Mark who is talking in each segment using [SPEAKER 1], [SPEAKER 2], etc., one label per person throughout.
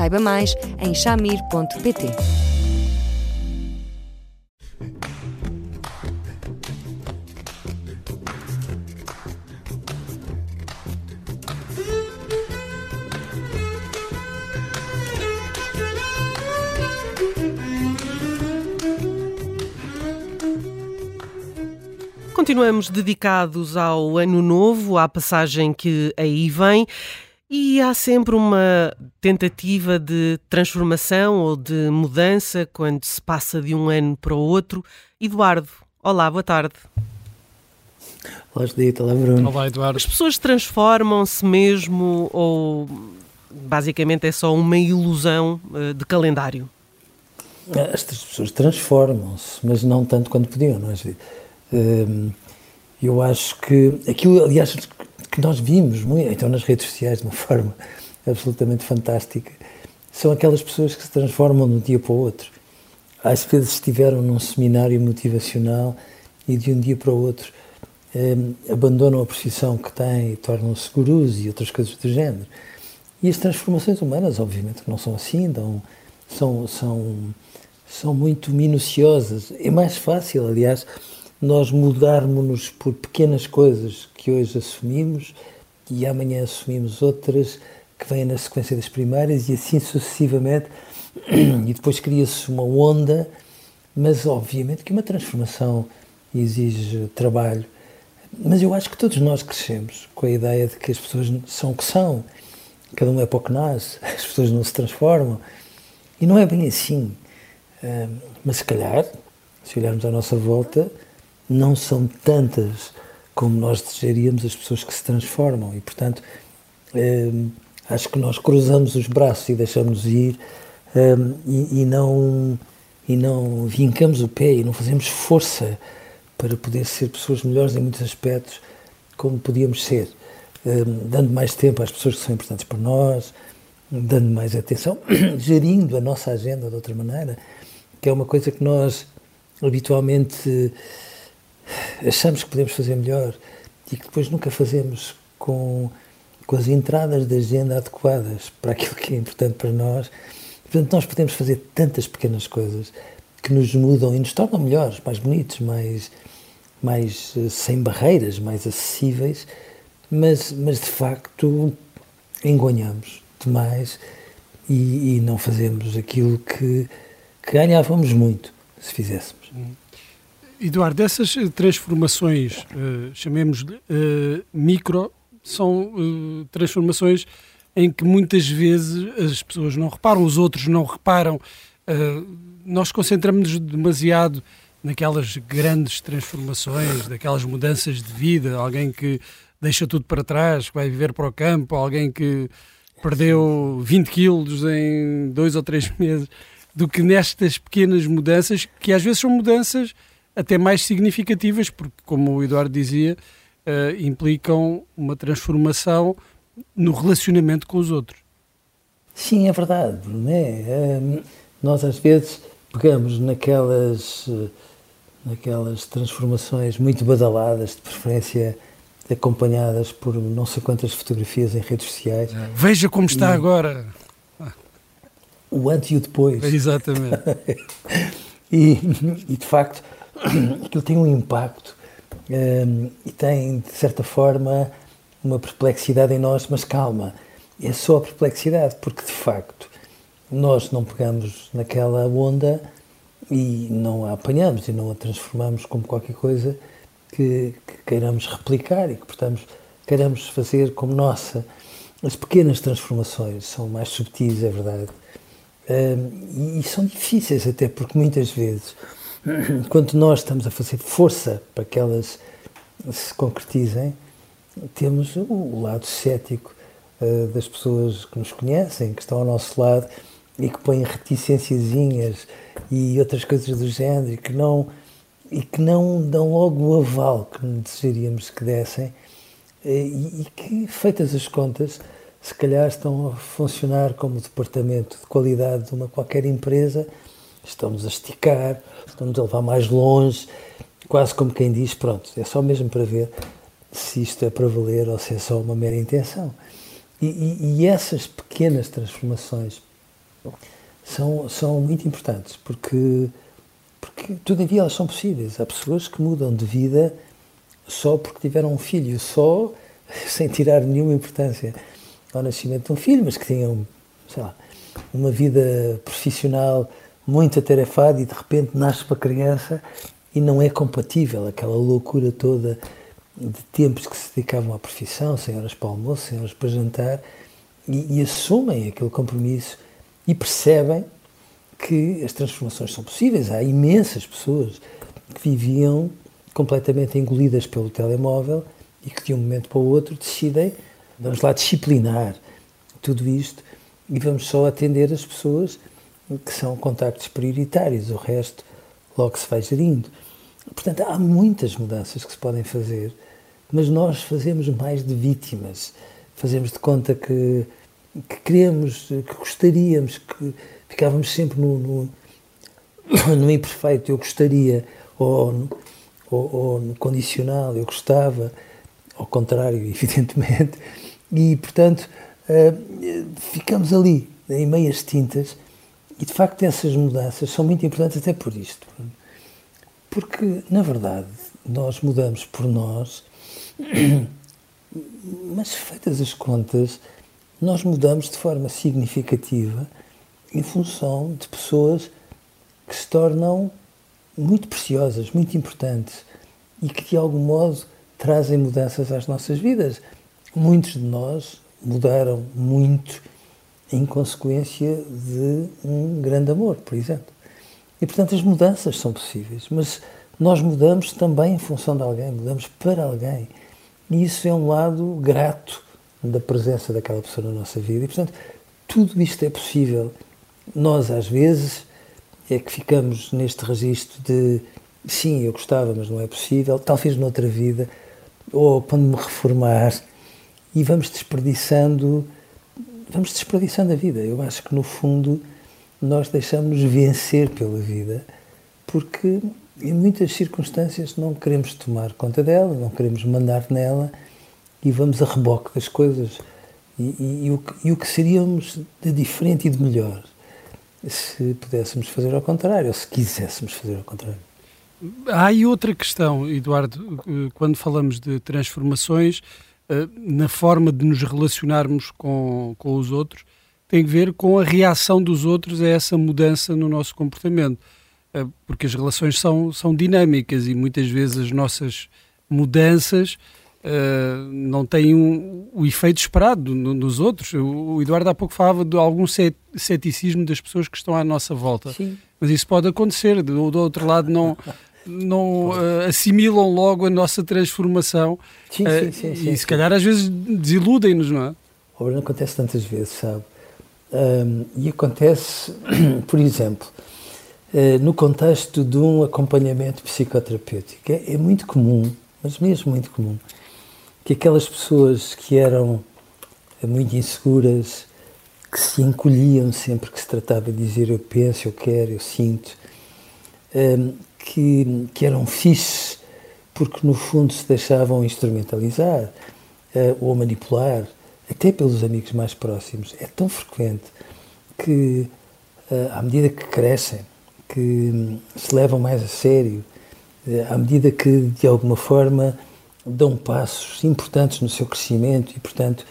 [SPEAKER 1] Saiba mais em chamir.pt.
[SPEAKER 2] Continuamos dedicados ao Ano Novo, à passagem que aí vem. E há sempre uma tentativa de transformação ou de mudança quando se passa de um ano para o outro. Eduardo, olá, boa tarde.
[SPEAKER 3] Olá, Judita, olá, Bruno.
[SPEAKER 2] Olá, Eduardo. As pessoas transformam-se mesmo ou basicamente é só uma ilusão uh, de calendário?
[SPEAKER 3] As pessoas transformam-se, mas não tanto quanto podiam, não é, Judita? Uh, eu acho que aquilo, aliás, que nós vimos muito, então nas redes sociais de uma forma absolutamente fantástica, são aquelas pessoas que se transformam de um dia para o outro. Às vezes estiveram num seminário motivacional e de um dia para o outro eh, abandonam a profissão que têm e tornam-se gurus e outras coisas do género. E as transformações humanas, obviamente, não são assim, dão, são, são, são muito minuciosas. É mais fácil, aliás, nós mudarmos-nos por pequenas coisas que hoje assumimos e amanhã assumimos outras que vêm na sequência das primárias e assim sucessivamente e depois cria-se uma onda, mas obviamente que uma transformação exige trabalho. Mas eu acho que todos nós crescemos com a ideia de que as pessoas são o que são, cada um é para o que nasce, as pessoas não se transformam. E não é bem assim. Mas se calhar, se olharmos à nossa volta, não são tantas como nós desejaríamos as pessoas que se transformam. E, portanto, eh, acho que nós cruzamos os braços e deixamos ir eh, e, e, não, e não vincamos o pé e não fazemos força para poder ser pessoas melhores em muitos aspectos como podíamos ser, eh, dando mais tempo às pessoas que são importantes para nós, dando mais atenção, gerindo a nossa agenda de outra maneira, que é uma coisa que nós habitualmente achamos que podemos fazer melhor e que depois nunca fazemos com, com as entradas da agenda adequadas para aquilo que é importante para nós. Portanto, nós podemos fazer tantas pequenas coisas que nos mudam e nos tornam melhores, mais bonitos, mais, mais eh, sem barreiras, mais acessíveis, mas, mas de facto engonhamos demais e, e não fazemos aquilo que, que ganhávamos muito se fizéssemos.
[SPEAKER 4] Eduardo, essas eh, transformações, uh, chamemos-lhe uh, micro, são uh, transformações em que muitas vezes as pessoas não reparam, os outros não reparam. nós concentramos-nos demasiado naquelas grandes transformações, daquelas mudanças de vida, alguém que deixa tudo para trás, que vai viver para o campo, alguém que perdeu 20 quilos em dois ou três meses, do que nestas pequenas mudanças, que às vezes são mudanças até mais significativas, porque, como o Eduardo dizia, uh, implicam uma transformação no relacionamento com os outros.
[SPEAKER 3] Sim, é verdade, não é? Um, nós às vezes pegamos naquelas, naquelas transformações muito badaladas, de preferência acompanhadas por não sei quantas fotografias em redes sociais.
[SPEAKER 4] Veja como está e, agora.
[SPEAKER 3] O antes e o depois.
[SPEAKER 4] Exatamente.
[SPEAKER 3] e, e de facto, aquilo tem um impacto um, e tem, de certa forma, uma perplexidade em nós, mas calma, é só a perplexidade, porque de facto nós não pegamos naquela onda e não a apanhamos e não a transformamos como qualquer coisa que, que queiramos replicar e que, portanto, queiramos fazer como nossa. As pequenas transformações são mais subtis, é verdade, um, e, e são difíceis até porque muitas vezes Enquanto nós estamos a fazer força para que elas se concretizem, temos o lado cético uh, das pessoas que nos conhecem, que estão ao nosso lado e que põem reticênciazinhas e outras coisas do género e que não, e que não dão logo o aval que desejaríamos que dessem. Eh, e, e que, feitas as contas, se calhar estão a funcionar como departamento de qualidade de uma qualquer empresa, estamos a esticar, estamos a levar mais longe, quase como quem diz, pronto, é só mesmo para ver se isto é para valer ou se é só uma mera intenção. E, e, e essas pequenas transformações são, são muito importantes, porque, porque, todavia, elas são possíveis. Há pessoas que mudam de vida só porque tiveram um filho, só sem tirar nenhuma importância ao nascimento de um filho, mas que tinham, sei lá, uma vida profissional muito atarefada e de repente nasce para criança e não é compatível aquela loucura toda de tempos que se dedicavam à profissão, sem horas para almoço, sem horas para jantar, e, e assumem aquele compromisso e percebem que as transformações são possíveis. Há imensas pessoas que viviam completamente engolidas pelo telemóvel e que de um momento para o outro decidem, vamos lá disciplinar tudo isto e vamos só atender as pessoas que são contactos prioritários, o resto logo se vai gerindo. Portanto, há muitas mudanças que se podem fazer, mas nós fazemos mais de vítimas. Fazemos de conta que, que queremos, que gostaríamos, que ficávamos sempre no, no, no imperfeito, eu gostaria, ou no, ou, ou no condicional, eu gostava, ao contrário, evidentemente, e portanto uh, ficamos ali, em meias tintas, e de facto essas mudanças são muito importantes até por isto. Porque, na verdade, nós mudamos por nós, mas feitas as contas, nós mudamos de forma significativa em função de pessoas que se tornam muito preciosas, muito importantes e que de algum modo trazem mudanças às nossas vidas. Muitos de nós mudaram muito em consequência de um grande amor, por exemplo. E, portanto, as mudanças são possíveis, mas nós mudamos também em função de alguém, mudamos para alguém. E isso é um lado grato da presença daquela pessoa na nossa vida. E, portanto, tudo isto é possível. Nós, às vezes, é que ficamos neste registro de sim, eu gostava, mas não é possível, talvez noutra vida, ou quando me reformar, e vamos desperdiçando, vamos desperdiçando a vida. Eu acho que, no fundo, nós deixamos-nos vencer pela vida, porque em muitas circunstâncias não queremos tomar conta dela, não queremos mandar nela e vamos a reboque das coisas. E, e, e, o, e o que seríamos de diferente e de melhor se pudéssemos fazer ao contrário, ou se quiséssemos fazer ao contrário.
[SPEAKER 4] Há aí outra questão, Eduardo, quando falamos de transformações, eh, na forma de nos relacionarmos com, com os outros, tem a ver com a reação dos outros a essa mudança no nosso comportamento. Eh, porque as relações são, são dinâmicas e muitas vezes as nossas mudanças uh, não têm um, o efeito esperado no, nos outros. O, o, Eduardo há pouco falava de algum ceticismo das pessoas que estão à nossa volta. Sim. Mas isso pode acontecer. Do, do outro lado, não. Não uh, assimilam logo a nossa transformação sim, sim, sim, sim, e se calhar às vezes desiludem-nos, não é?
[SPEAKER 3] Não acontece tantas vezes, sabe? Um, e acontece, por exemplo, uh, no contexto de um acompanhamento psicoterapêutico. É, é, muito comum, mas mesmo muito comum, que aquelas pessoas que eram muito inseguras, que se encolhiam sempre que se tratava de dizer eu penso, eu quero, eu sinto, que, que eram fixes porque no fundo se deixavam instrumentalizar uh, ou manipular, até pelos amigos mais próximos. É tão frequente que, uh, à medida que crescem, que um, se levam mais a sério, uh, à medida que de alguma forma dão passos importantes no seu crescimento e, portanto,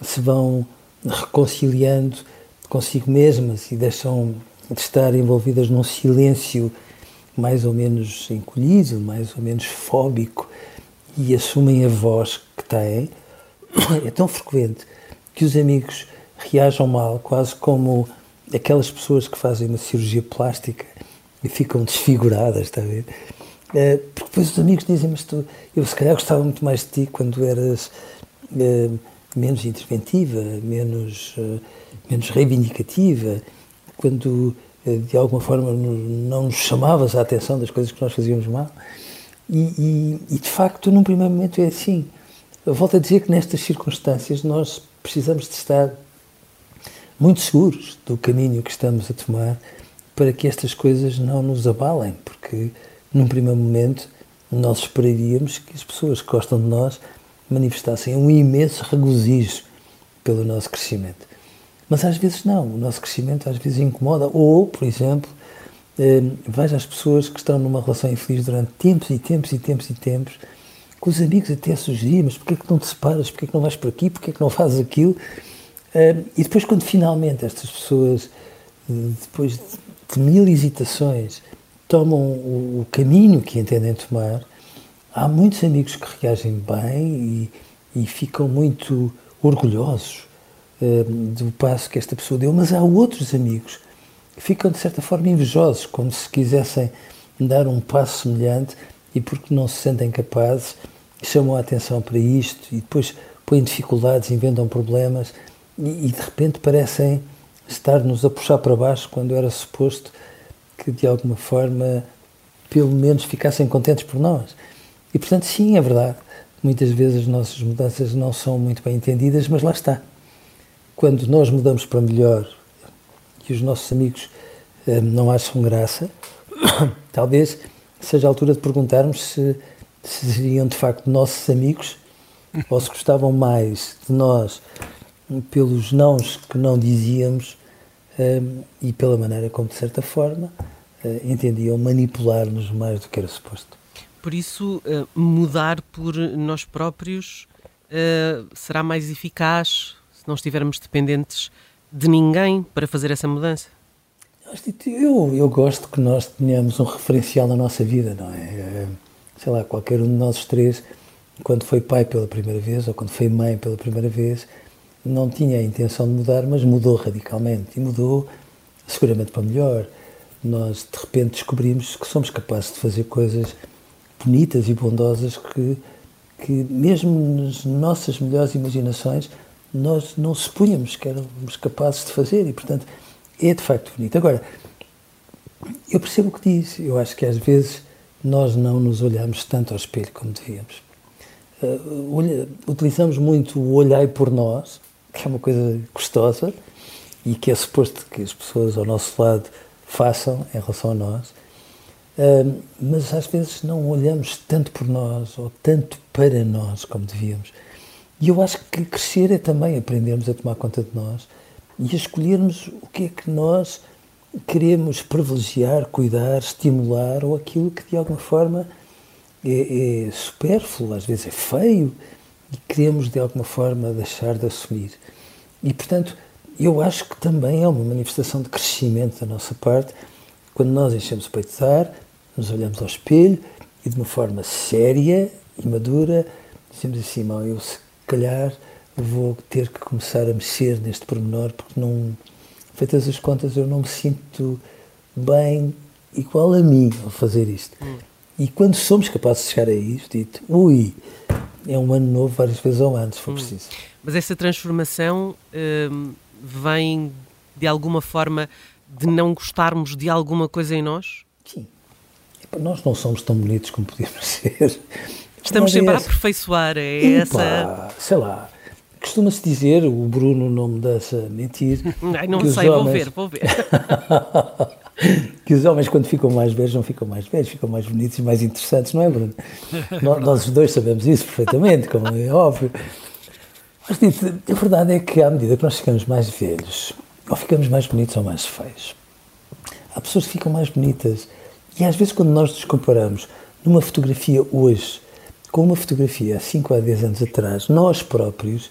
[SPEAKER 3] se vão reconciliando consigo mesmas e deixam de estar envolvidas num silêncio mais ou menos encolhido, mais ou menos fóbico, e assumem a voz que têm, é tão frequente que os amigos reajam mal, quase como aquelas pessoas que fazem uma cirurgia plástica e ficam desfiguradas, está a ver? É, porque depois os amigos dizem, mas tu, eu se calhar gostava muito mais de ti quando eras é, menos interventiva, menos, é, menos reivindicativa, quando eh, de alguma forma não nos chamavas a atenção das coisas que nós fazíamos mal. E, e, e, de facto, num primeiro momento é assim. Eu volto a dizer que nestas circunstâncias nós precisamos de estar muito seguros do caminho que estamos a tomar para que estas coisas não nos abalem, porque num primeiro momento nós esperaríamos que as pessoas que gostam de nós manifestassem um imenso regozijo pelo nosso crescimento. Mas às vezes não, o nosso crescimento às vezes incomoda. Ou, por exemplo, eh, veja as pessoas que estão numa relação infeliz durante tempos e tempos e tempos e tempos, com os amigos até sugerir, mas porquê é que não te separas, porquê é que não vais por aqui, porquê é que não fazes aquilo? Eh, e depois quando finalmente estas pessoas, eh, depois de mil hesitações, tomam o, caminho que entendem tomar, há muitos amigos que reagem bem e, e ficam muito orgulhosos do passo que esta pessoa deu, mas há outros amigos que ficam, de certa forma, invejosos, como se quisessem dar um passo semelhante e porque não se sentem capazes, chamam a atenção para isto e depois põem dificuldades, inventam problemas e, e de repente parecem estar-nos a puxar para baixo quando era suposto que de alguma forma pelo menos ficassem contentes por nós. E portanto, sim, é verdade. Muitas vezes as nossas mudanças não são muito bem entendidas, mas lá está. Quando nós mudamos para melhor e os nossos amigos eh, não acham graça, talvez seja a altura de perguntarmos se, se seriam de facto nossos amigos ou se gostavam mais de nós pelos nãos que não dizíamos um, e pela maneira como, de certa forma, uh, entendiam manipular-nos mais do que era suposto.
[SPEAKER 2] Por isso, mudar por nós próprios será mais eficaz não estivermos dependentes de ninguém para fazer essa mudança?
[SPEAKER 3] Eu, eu gosto que nós tenhamos um referencial na nossa vida, não é? Sei lá, qualquer um de nós três, quando foi pai pela primeira vez ou quando foi mãe pela primeira vez, não tinha a intenção de mudar, mas mudou radicalmente e mudou seguramente para melhor. Nós de repente descobrimos que somos capazes de fazer coisas bonitas e bondosas que, que mesmo nas nossas melhores imaginações nós não supunhamos que éramos capazes de fazer e portanto é de facto bonito. Agora, eu percebo o que diz, eu acho que às vezes nós não nos olhamos tanto ao espelho como devíamos. Uh, utilizamos muito o olhar por nós que é uma coisa gostosa e que é suposto que as pessoas ao nosso lado façam em relação a nós, uh, mas às vezes não olhamos tanto por nós ou tanto para nós como devíamos. E eu acho que crescer é também aprendermos a tomar conta de nós e a escolhermos o que é que nós queremos privilegiar, cuidar, estimular ou aquilo que de alguma forma é, é supérfluo, às vezes é feio, e queremos de alguma forma deixar de assumir. E portanto, eu acho que também é uma manifestação de crescimento da nossa parte quando nós enchemos o peito de ar, nos olhamos ao espelho e de uma forma séria e madura dizemos assim: mal, eu calhar vou ter que começar a mexer neste pormenor porque não, feitas as contas, eu não me sinto bem igual a mim ao fazer isto. Hum. E quando somos capazes de chegar a isto, dito, ui, é um ano novo várias vezes ao ano, se for hum. preciso.
[SPEAKER 2] Mas essa transformação hum, vem de alguma forma de não gostarmos de alguma coisa em nós?
[SPEAKER 3] Sim. Nós não somos tão bonitos como podíamos ser.
[SPEAKER 2] Estamos sempre é a aperfeiçoar, é Epa, essa.
[SPEAKER 3] Sei lá. Costuma-se dizer, o Bruno não me deixa mentir.
[SPEAKER 2] Ai, não sei, homens... vou ver, vou ver.
[SPEAKER 3] que os homens, quando ficam mais velhos, não ficam mais velhos, ficam mais bonitos e mais interessantes, não é, Bruno? Nós, nós os dois sabemos isso perfeitamente, como é óbvio. Mas dito, a verdade é que, à medida que nós ficamos mais velhos, ou ficamos mais bonitos ou mais feios, há pessoas que ficam mais bonitas. E às vezes, quando nós nos comparamos numa fotografia hoje com uma fotografia há 5 a 10 anos atrás, nós próprios,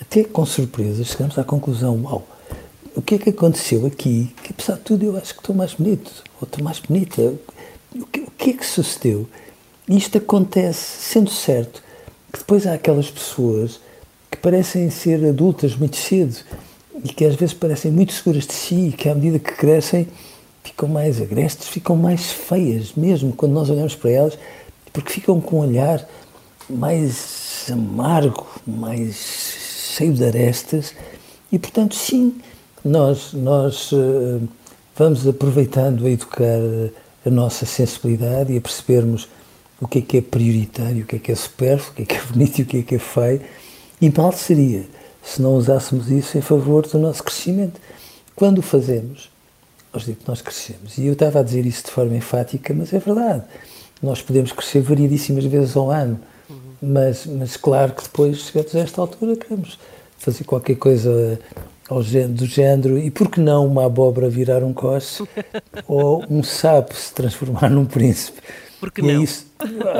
[SPEAKER 3] até com surpresas, chegamos à conclusão: uau, o que é que aconteceu aqui? Que apesar de tudo eu acho que estou mais bonito, ou estou mais bonita. O que, o que é que sucedeu? E isto acontece, sendo certo que depois há aquelas pessoas que parecem ser adultas muito cedo e que às vezes parecem muito seguras de si e que à medida que crescem ficam mais agrestes, ficam mais feias mesmo quando nós olhamos para elas, porque ficam com um olhar mais amargo, mais cheio de arestas e portanto sim, nós, nós uh, vamos aproveitando a educar a nossa sensibilidade e a percebermos o que é que é prioritário, o que é que é supérfluo, o que é que é bonito e o que é que é feio. E mal seria se não usássemos isso em favor do nosso crescimento. Quando o fazemos, nós, nós crescemos. E eu estava a dizer isso de forma enfática, mas é verdade. Nós podemos crescer variedíssimas vezes ao ano, uhum. mas, mas claro que depois, chegamos a esta altura, queremos fazer qualquer coisa ao género, do género, e por que não uma abóbora virar um coche ou um sapo se transformar num príncipe?
[SPEAKER 2] Porque e é não? Isso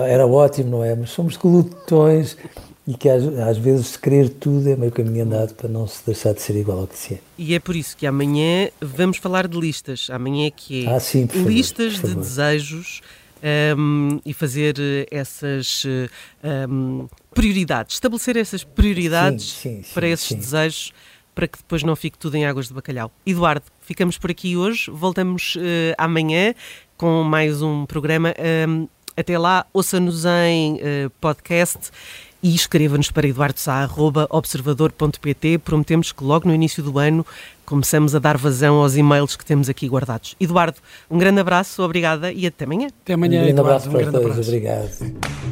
[SPEAKER 3] era ótimo, não é? Mas somos glutões e que às, às, vezes querer tudo é meio caminho andado para não se deixar de ser igual ao que se é.
[SPEAKER 2] E é por isso que amanhã vamos falar de listas. Amanhã é que é
[SPEAKER 3] ah, sim,
[SPEAKER 2] listas
[SPEAKER 3] favor,
[SPEAKER 2] de desejos um, e fazer essas um, prioridades, estabelecer essas prioridades
[SPEAKER 3] sim, sim,
[SPEAKER 2] para esses desejos para que depois não fique tudo em águas de bacalhau. Eduardo, ficamos por aqui hoje, voltamos uh, amanhã com mais um programa. Um, até lá, ouça-nos em uh, podcast e escreva-nos para eduardosá.observador.pt. Prometemos que logo no início do ano começamos a dar vazão aos e-mails que temos aqui guardados. Eduardo, um grande abraço, obrigada e até amanhã.
[SPEAKER 4] Até amanhã,
[SPEAKER 3] um grande
[SPEAKER 4] Eduardo,
[SPEAKER 3] abraço para um grande todos, abraço. obrigado.